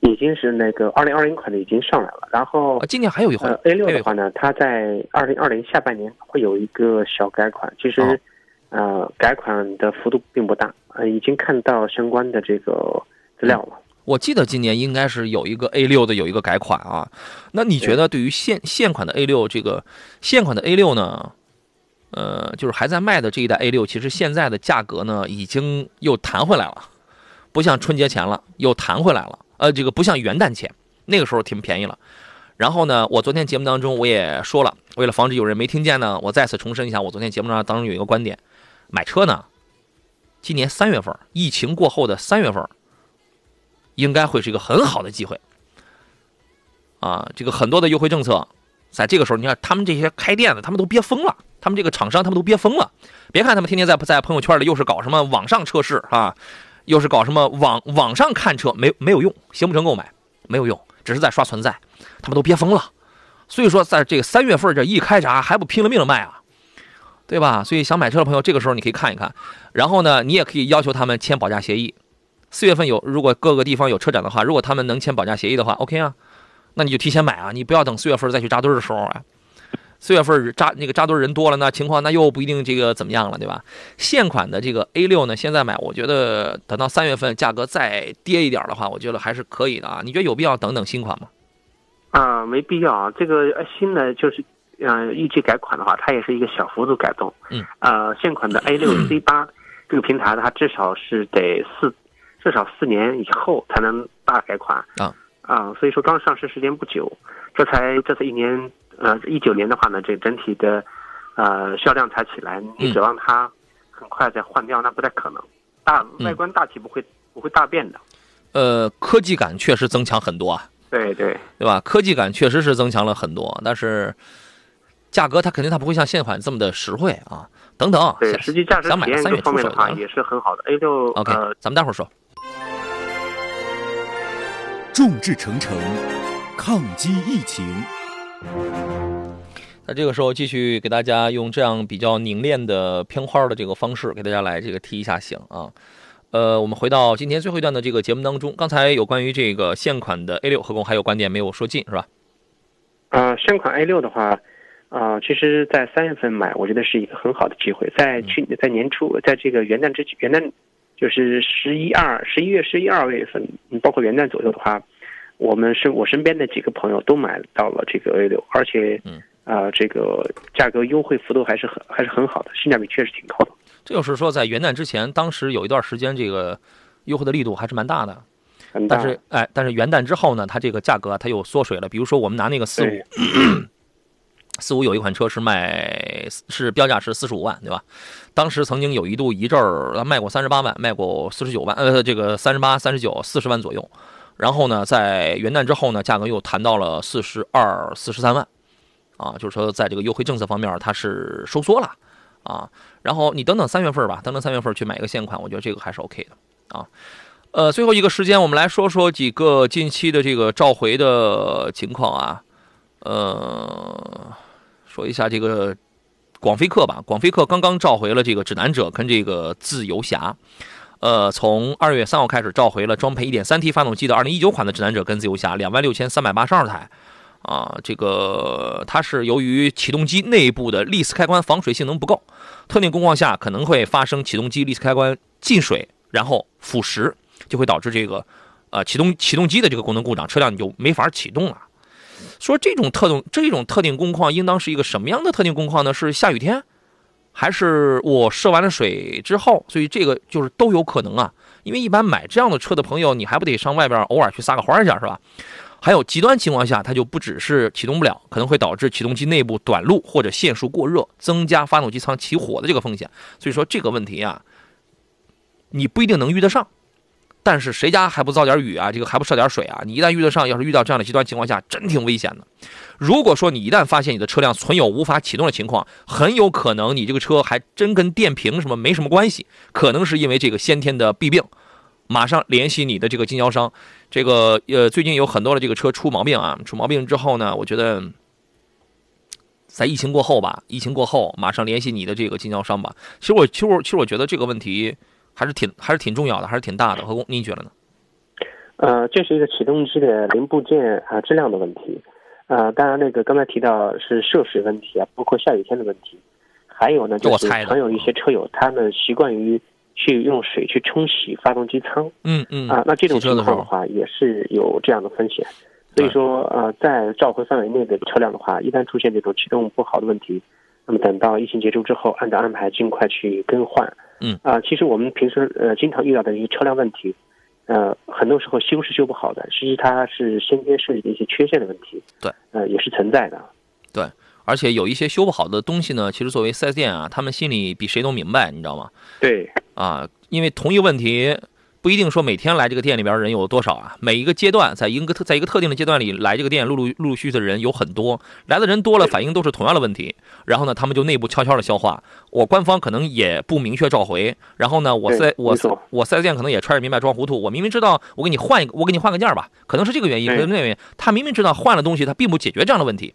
已经是那个二零二零款的已经上来了，然后啊，今年还有一款呃 A 六的话呢，它在二零二零下半年会有一个小改款，其实、哦呃改款的幅度并不大，呃已经看到相关的这个资料了。我记得今年应该是有一个 A 六的有一个改款啊。那你觉得对于现现款的 A 六这个现款的 A 六呢？呃，就是还在卖的这一代 A 六，其实现在的价格呢已经又弹回来了，不像春节前了，又弹回来了。呃，这个不像元旦前，那个时候挺便宜了。然后呢，我昨天节目当中我也说了，为了防止有人没听见呢，我再次重申一下，我昨天节目上当中有一个观点，买车呢，今年三月份疫情过后的三月份，应该会是一个很好的机会。啊，这个很多的优惠政策，在这个时候，你看他们这些开店的，他们都憋疯了，他们这个厂商他们都憋疯了。别看他们天天在在朋友圈里又是搞什么网上测试啊，又是搞什么网网上看车，没没有用，形不成购买，没有用，只是在刷存在，他们都憋疯了。所以说，在这个三月份这一开闸，还不拼了命的卖啊，对吧？所以想买车的朋友，这个时候你可以看一看，然后呢，你也可以要求他们签保价协议。四月份有，如果各个地方有车展的话，如果他们能签保价协议的话，OK 啊，那你就提前买啊，你不要等四月份再去扎堆的时候啊。四月份扎那个扎堆人多了，那情况那又不一定这个怎么样了，对吧？现款的这个 A 六呢，现在买，我觉得等到三月份价格再跌一点的话，我觉得还是可以的啊。你觉得有必要等等新款吗？啊、没必要啊。这个呃新的就是，呃，预计改款的话，它也是一个小幅度改动。嗯。呃，现款的 A 六 C 八这个平台，它至少是得四，至少四年以后才能大改款。啊。啊，所以说刚上市时间不久，这才这才一年，呃，一九年的话呢，这整体的，呃，销量才起来，你指望它很快再换掉，那不太可能。大外观大体不会、不会大变的。呃，科技感确实增强很多啊。对对。对吧？科技感确实是增强了很多，但是价格它肯定它不会像现款这么的实惠啊。等等，对，实际驾驶想买体验三月出各方面的话也是很好的。A 六 OK，、呃，咱们待会儿说。众志成城，抗击疫情。那这个时候继续给大家用这样比较凝练的片花的这个方式给大家来这个提一下醒啊。呃，我们回到今天最后一段的这个节目当中，刚才有关于这个现款的 A 六，何工还有观点没有说尽是吧？呃，现款 A 六的话，呃，其实，在三月份买，我觉得是一个很好的机会。在去在年初，在这个元旦之元旦，就是十一二十一月十一二月份，嗯包括元旦左右的话，我们身我身边的几个朋友都买到了这个 A 六，而且，嗯，呃，这个价格优惠幅度还是很还是很好的，性价比确实挺高的。这就是说，在元旦之前，当时有一段时间这个优惠的力度还是蛮大的。很大但是，哎，但是元旦之后呢，它这个价格它又缩水了。比如说，我们拿那个四五 <clears throat> 四五有一款车是卖是标价是四十五万，对吧？当时曾经有一度一阵儿它卖过三十八万，卖过四十九万，呃，这个三十八、三十九、四十万左右。然后呢，在元旦之后呢，价格又谈到了四十二、四十三万，啊，就是说在这个优惠政策方面它是收缩了啊。然后你等等三月份吧，等等三月份去买一个现款，我觉得这个还是 OK 的啊。呃，最后一个时间，我们来说说几个近期的这个召回的情况啊。呃，说一下这个广飞客吧。广飞客刚刚召回了这个指南者跟这个自由侠。呃，从二月三号开始召回了装配 1.3T 发动机的2019款的指南者跟自由侠，两万六千三百八十二台。啊，这个它是由于启动机内部的利斯开关防水性能不够，特定工况下可能会发生启动机利斯开关进水，然后腐蚀，就会导致这个呃启动启动机的这个功能故障，车辆你就没法启动了。说这种特动这种特定工况应当是一个什么样的特定工况呢？是下雨天，还是我涉完了水之后？所以这个就是都有可能啊。因为一般买这样的车的朋友，你还不得上外边偶尔去撒个欢一下是吧？还有极端情况下，它就不只是启动不了，可能会导致启动机内部短路或者线束过热，增加发动机舱起火的这个风险。所以说这个问题啊，你不一定能遇得上。但是谁家还不遭点雨啊？这个还不涉点水啊？你一旦遇得上，要是遇到这样的极端情况下，真挺危险的。如果说你一旦发现你的车辆存有无法启动的情况，很有可能你这个车还真跟电瓶什么没什么关系，可能是因为这个先天的弊病。马上联系你的这个经销商，这个呃，最近有很多的这个车出毛病啊，出毛病之后呢，我觉得在疫情过后吧，疫情过后马上联系你的这个经销商吧。其实我其实我其实我觉得这个问题还是挺还是挺重要的，还是挺大的。何工，您觉得呢？呃，这是一个启动机的零部件啊质量的问题。呃，当然那个刚才提到是涉水问题啊，包括下雨天的问题，还有呢就是常有一些车友他们习惯于。去用水去冲洗发动机舱，嗯嗯啊，那这种情况的话也是有这样的风险。所以说，呃，在召回范围内的车辆的话，一旦出现这种启动不好的问题，那么等到疫情结束之后，按照安排尽快去更换。嗯啊，其实我们平时呃经常遇到的一个车辆问题，呃，很多时候修是修不好的，实际它是先天设计的一些缺陷的问题。对，呃，也是存在的。对，而且有一些修不好的东西呢，其实作为四 S 店啊，他们心里比谁都明白，你知道吗？对。啊，因为同一个问题不一定说每天来这个店里边人有多少啊，每一个阶段在一个特在一个特定的阶段里来这个店，陆陆陆陆续续的人有很多，来的人多了，反映都是同样的问题，然后呢，他们就内部悄悄的消化，我官方可能也不明确召回，然后呢，我四我我四 S 店可能也揣着明白装糊涂，我明明知道我给你换一个，我给你换个件吧，可能是这个原因，可能那原因，他明明知道换了东西，他并不解决这样的问题，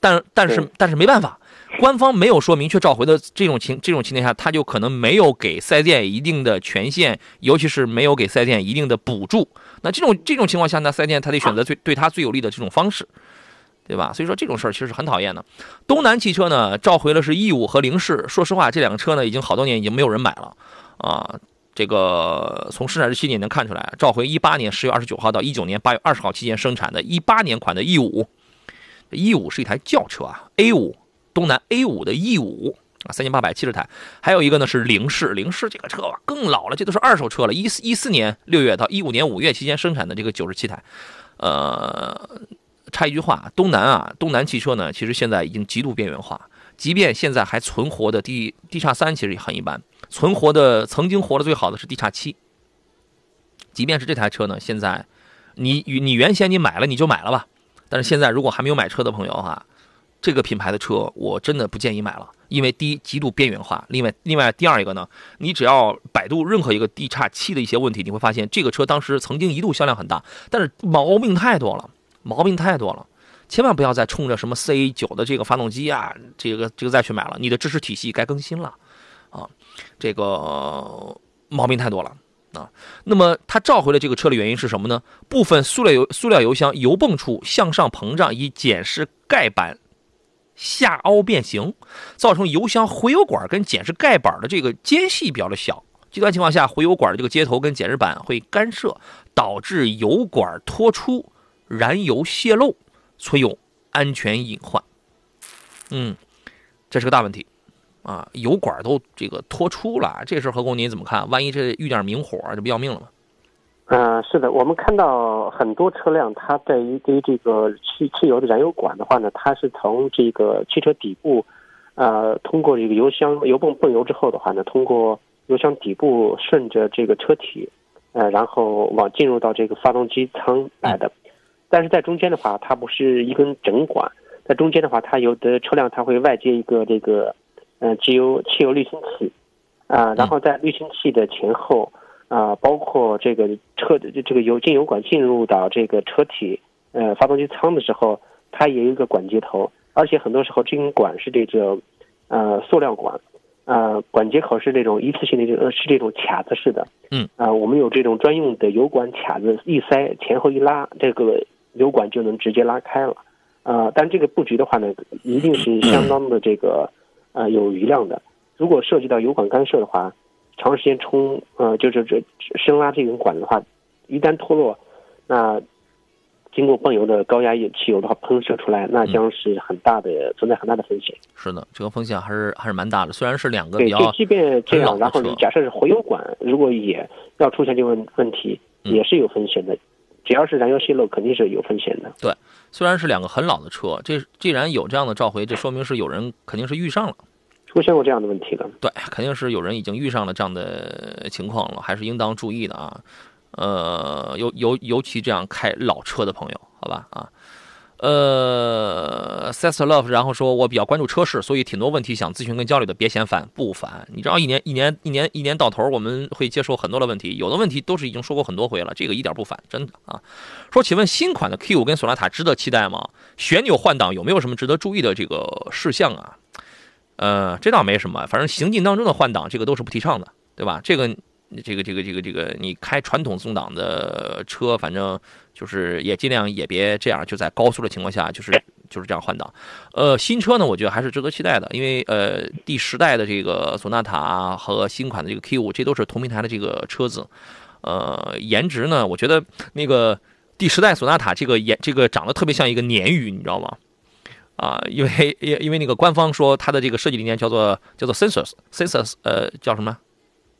但但是但是没办法。官方没有说明确召回的这种情这种情况下，他就可能没有给四 S 店一定的权限，尤其是没有给四 S 店一定的补助。那这种这种情况下，那四 S 店他得选择最对他最有利的这种方式，对吧？所以说这种事儿其实是很讨厌的。东南汽车呢召回了是 E 五和凌仕，说实话，这两个车呢已经好多年已经没有人买了啊。这个从生产日期也能看出来，召回一八年十月二十九号到一九年八月二十号期间生产的一八年款的 E 五，E 五是一台轿车啊，A 五。东南 A 五的 E 五啊，三千八百七十台，还有一个呢是凌仕，凌仕这个车啊更老了，这都是二手车了，一四一四年六月到一五年五月期间生产的这个九十七台。呃，插一句话，东南啊，东南汽车呢，其实现在已经极度边缘化，即便现在还存活的 D D 叉三其实也很一般，存活的曾经活的最好的是 D 叉七。即便是这台车呢，现在你你原先你买了你就买了吧，但是现在如果还没有买车的朋友哈。这个品牌的车，我真的不建议买了，因为第一极度边缘化，另外另外第二一个呢，你只要百度任何一个 D 叉七的一些问题，你会发现这个车当时曾经一度销量很大，但是毛病太多了，毛病太多了，千万不要再冲着什么 C 九的这个发动机啊，这个这个再去买了，你的知识体系该更新了啊，这个毛病太多了啊。那么它召回了这个车的原因是什么呢？部分塑料油塑料油箱油泵处向上膨胀，以检视盖板。下凹变形，造成油箱回油管跟检视盖板的这个间隙比较的小，极端情况下，回油管的这个接头跟检视板会干涉，导致油管脱出，燃油泄漏，存有安全隐患。嗯，这是个大问题啊！油管都这个脱出了，这事何工您怎么看？万一这遇点明火，这不要命了吗？呃，是的，我们看到很多车辆，它在于对于这个汽汽油的燃油管的话呢，它是从这个汽车底部，呃，通过这个油箱油泵泵油之后的话呢，通过油箱底部顺着这个车体，呃，然后往进入到这个发动机舱来的。但是在中间的话，它不是一根整管，在中间的话，它有的车辆它会外接一个这个，呃，机油汽油滤清器，啊，然后在滤清器的前后。啊，包括这个车的这个油进油管进入到这个车体呃发动机舱的时候，它也有一个管接头，而且很多时候这根管是这个呃塑料管，呃管接口是这种一次性的这呃是这种卡子式的，嗯啊我们有这种专用的油管卡子，一塞前后一拉，这个油管就能直接拉开了，啊但这个布局的话呢，一定是相当的这个呃有余量的，如果涉及到油管干涉的话。长时间冲，呃，就是这深拉这根管的话，一旦脱落，那经过泵油的高压液汽油的话喷射出来，那将是很大的存在很大的风险。是的，这个风险还是还是蛮大的。虽然是两个对，就即便这样，然后你假设是回油管，如果也要出现这个问问题，也是有风险的。只要是燃油泄漏，肯定是有风险的。对，虽然是两个很老的车，这既然有这样的召回，这说明是有人肯定是遇上了。出现过这样的问题的，对，肯定是有人已经遇上了这样的情况了，还是应当注意的啊。呃，尤尤尤其这样开老车的朋友，好吧啊。呃 s e s Love，然后说我比较关注车市，所以挺多问题想咨询跟交流的，别嫌烦，不烦。你知道，一年一年一年一年到头，我们会接受很多的问题，有的问题都是已经说过很多回了，这个一点不烦，真的啊。说，请问新款的 Q 五跟索纳塔值得期待吗？旋钮换挡有没有什么值得注意的这个事项啊？呃，这倒没什么，反正行进当中的换挡，这个都是不提倡的，对吧？这个这个这个这个这个，你开传统自动挡的车，反正。就是也尽量也别这样，就在高速的情况下，就是就是这样换挡。呃，新车呢，我觉得还是值得期待的，因为呃，第十代的这个索纳塔和新款的这个 Q 五，这都是同平台的这个车子。呃，颜值呢，我觉得那个第十代索纳塔这个颜这个长得特别像一个鲶鱼，你知道吗？啊，因为因因为那个官方说它的这个设计理念叫做叫做 sensors sensors，呃，叫什么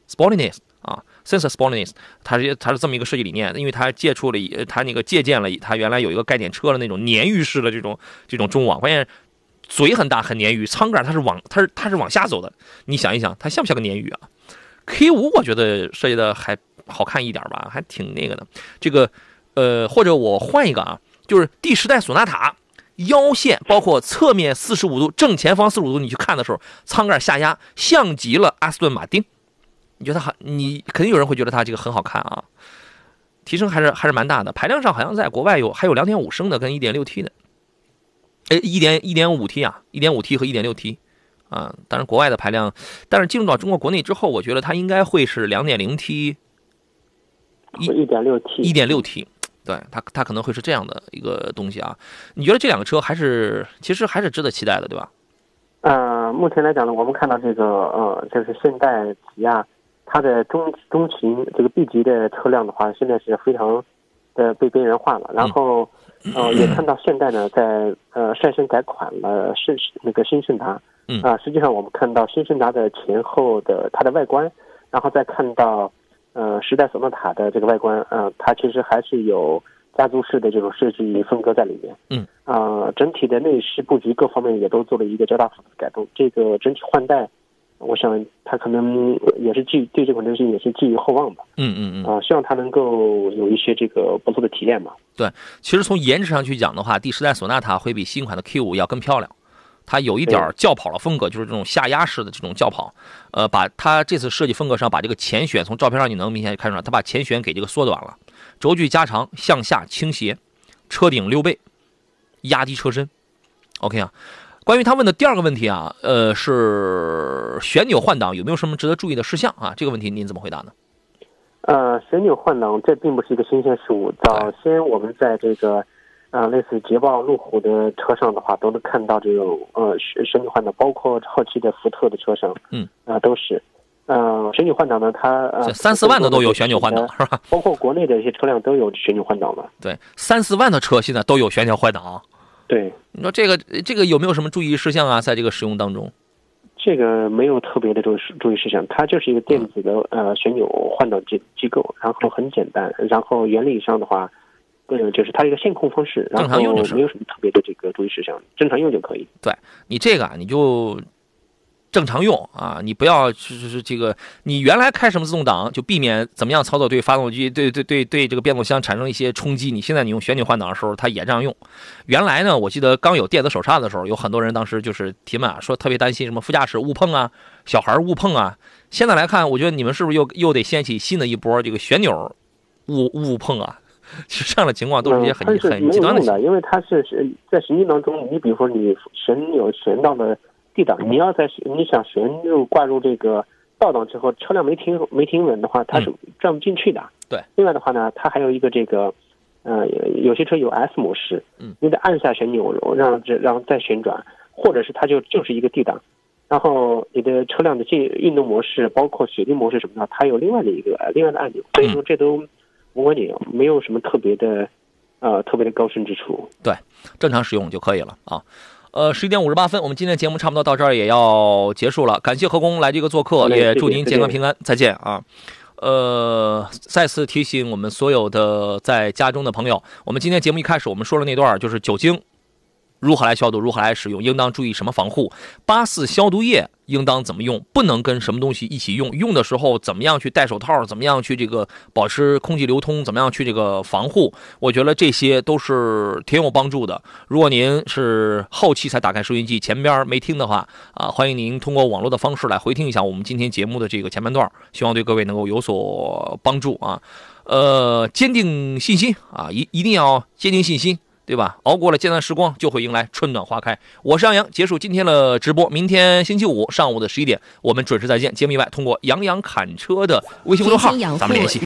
sportiness 啊。Sensor Sportiness，它是它是这么一个设计理念，因为它借出了它那个借鉴了它原来有一个概念车的那种鲶鱼式的这种这种中网，发现嘴很大很鲶鱼，舱盖它是往它是它是往下走的，你想一想，它像不像个鲶鱼啊？K 五我觉得设计的还好看一点吧，还挺那个的。这个呃，或者我换一个啊，就是第十代索纳塔腰线，包括侧面四十五度正前方四十五度，你去看的时候，舱盖下压像极了阿斯顿马丁。你觉得好？你肯定有人会觉得它这个很好看啊，提升还是还是蛮大的。排量上好像在国外有还有两点五升的跟一点六 T 的，哎，一点一点五 T 啊，一点五 T 和一点六 T 啊。当然国外的排量，但是进入到中国国内之后，我觉得它应该会是两点零 T，一点六 T，一点六 T，对它它可能会是这样的一个东西啊。你觉得这两个车还是其实还是值得期待的，对吧？呃，目前来讲呢，我们看到这个呃，就是现代起亚。它的中中型这个 B 级的车辆的话，现在是非常的被边缘化了。然后，呃，也看到现代呢在呃率先改款了胜那个新胜达。嗯啊，实际上我们看到新胜达的前后的它的外观，然后再看到呃时代索纳塔的这个外观，呃，它其实还是有家族式的这种设计风格在里面。嗯啊，整体的内饰布局各方面也都做了一个较大幅度的改动。这个整体换代。我想它可能也是寄对这款车型也是寄予厚望吧。嗯嗯嗯。啊，希望它能够有一些这个不错的体验吧。对，其实从颜值上去讲的话，第十代索纳塔会比新款的 Q 五要更漂亮。它有一点轿跑的风格，就是这种下压式的这种轿跑。呃，把它这次设计风格上把这个前悬，从照片上你能明显看出来，它把前悬给这个缩短了，轴距加长，向下倾斜，车顶溜背，压低车身。OK 啊。关于他问的第二个问题啊，呃，是旋钮换挡有没有什么值得注意的事项啊？这个问题您怎么回答呢？呃，旋钮换挡这并不是一个新鲜事物，早先我们在这个呃类似捷豹、路虎的车上的话，都能看到这种呃旋旋钮换挡，包括后期的福特的车上，嗯啊都是，呃旋钮换挡呢，它呃三四万的都有旋钮换挡是吧？包括国内的一些车辆都有旋钮换挡了。对，三四万的车现在都有旋钮换挡。对，你说这个这个有没有什么注意事项啊？在这个使用当中，这个没有特别的注意注意事项，它就是一个电子的呃旋钮换挡机机构，然后很简单，然后原理上的话，呃就是它一个线控方式，然后没有什么特别的这个注意事项，正常用就可以。对你这个啊，你就。正常用啊，你不要就是这个，你原来开什么自动挡就避免怎么样操作对发动机、对对对对这个变速箱产生一些冲击。你现在你用旋钮换挡的时候，它也这样用。原来呢，我记得刚有电子手刹的时候，有很多人当时就是提问啊，说特别担心什么副驾驶误碰啊、小孩误碰啊。现在来看，我觉得你们是不是又又得掀起新的一波这个旋钮误误碰啊？其实这样的情况都是一些很很极端的，因为它是是在实际当中，你比如说你旋有旋到的。D 档，你要在你想旋入挂入这个倒档之后，车辆没停没停稳的话，它是转不进去的。对。另外的话呢，它还有一个这个，呃，有些车有 S 模式，嗯，你得按下旋钮，让这然后再旋转，或者是它就就是一个 D 档，然后你的车辆的进运动模式，包括雪地模式什么的，它有另外的一个另外的按钮。所以说这都无关紧要，没有什么特别的，呃，特别的高深之处。对，正常使用就可以了啊。呃，十一点五十八分，我们今天节目差不多到这儿也要结束了。感谢何工来这个做客，也祝您健康平安，再见啊！呃，再次提醒我们所有的在家中的朋友，我们今天节目一开始我们说了那段就是酒精。如何来消毒，如何来使用，应当注意什么防护？八四消毒液应当怎么用？不能跟什么东西一起用？用的时候怎么样去戴手套？怎么样去这个保持空气流通？怎么样去这个防护？我觉得这些都是挺有帮助的。如果您是后期才打开收音机，前边没听的话啊，欢迎您通过网络的方式来回听一下我们今天节目的这个前半段，希望对各位能够有所帮助啊。呃，坚定信心啊，一一定要坚定信心，对吧？熬过了艰难时光，就会迎来春暖花开。我是杨洋，结束今天的直播，明天星期五上午的十一点，我们准时再见。节目以外，通过杨洋侃车的微信公众号，咱们联系。